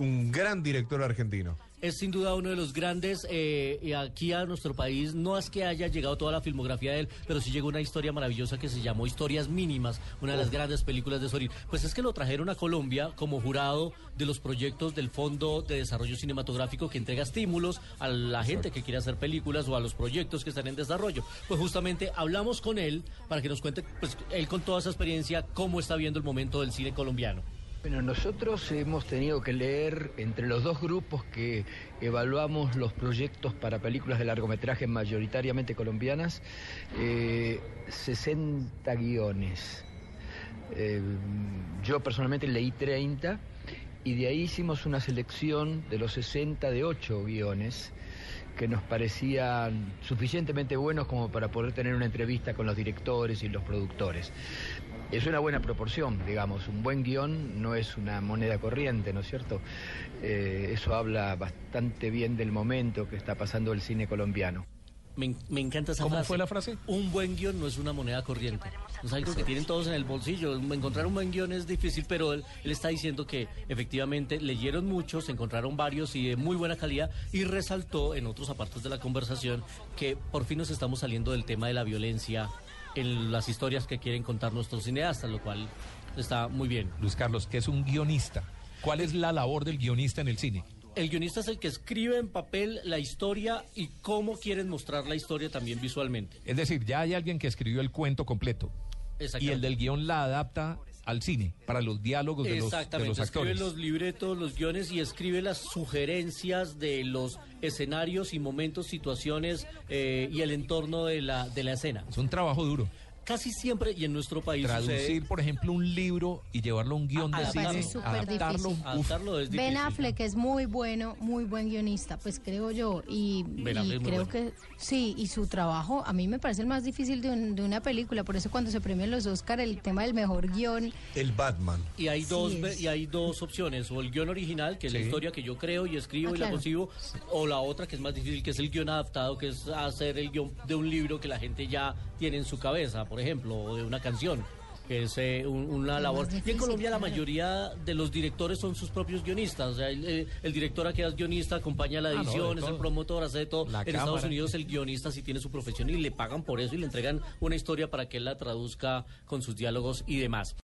un gran director argentino. Es sin duda uno de los grandes eh, y aquí a nuestro país. No es que haya llegado toda la filmografía de él, pero sí llegó una historia maravillosa que se llamó Historias Mínimas, una de las grandes películas de Sorín. Pues es que lo trajeron a Colombia como jurado de los proyectos del Fondo de Desarrollo Cinematográfico que entrega estímulos a la gente que quiere hacer películas o a los proyectos que están en desarrollo. Pues justamente hablamos con él para que nos cuente, pues él con toda esa experiencia, cómo está viendo el momento del cine colombiano. Bueno, nosotros hemos tenido que leer entre los dos grupos que evaluamos los proyectos para películas de largometraje mayoritariamente colombianas, eh, 60 guiones. Eh, yo personalmente leí 30 y de ahí hicimos una selección de los 60 de 8 guiones que nos parecían suficientemente buenos como para poder tener una entrevista con los directores y los productores. Es una buena proporción, digamos, un buen guion no es una moneda corriente, ¿no es cierto? Eh, eso habla bastante bien del momento que está pasando el cine colombiano. Me, me, encanta esa ¿Cómo frase. fue la frase? Un buen guion no es una moneda corriente. Es algo que tienen todos en el bolsillo. Encontrar un buen guion es difícil, pero él, él, está diciendo que efectivamente leyeron muchos, encontraron varios y de muy buena calidad y resaltó en otros apartes de la conversación que por fin nos estamos saliendo del tema de la violencia en las historias que quieren contar nuestros cineastas, lo cual está muy bien. Luis Carlos, ¿qué es un guionista? ¿Cuál es la labor del guionista en el cine? El guionista es el que escribe en papel la historia y cómo quieren mostrar la historia también visualmente. Es decir, ya hay alguien que escribió el cuento completo. Y el del guion la adapta al cine, para los diálogos de los, de los actores. Escribe los libretos, los guiones y escribe las sugerencias de los escenarios y momentos, situaciones eh, y el entorno de la, de la escena. Es un trabajo duro casi siempre y en nuestro país traducir sucede... por ejemplo un libro y llevarlo a un guion de cine adaptarlo, adaptarlo es difícil. Ben Affleck es muy bueno muy buen guionista pues creo yo y, y creo bueno. que sí y su trabajo a mí me parece el más difícil de, un, de, una película por eso cuando se premian los Oscar el tema del mejor guion el Batman y hay dos sí y hay dos opciones o el guion original que es sí. la historia que yo creo y escribo ah, y claro. la concibo o la otra que es más difícil que es el guion adaptado que es hacer el guion de un libro que la gente ya tiene en su cabeza por ejemplo, o de una canción, que es eh, un, una labor. Difícil, y en Colombia la mayoría de los directores son sus propios guionistas. O sea, el, el director aquí es guionista, acompaña la edición, ah, no, es el promotor, hace de todo. La en cámara. Estados Unidos el guionista sí tiene su profesión y le pagan por eso y le entregan una historia para que él la traduzca con sus diálogos y demás.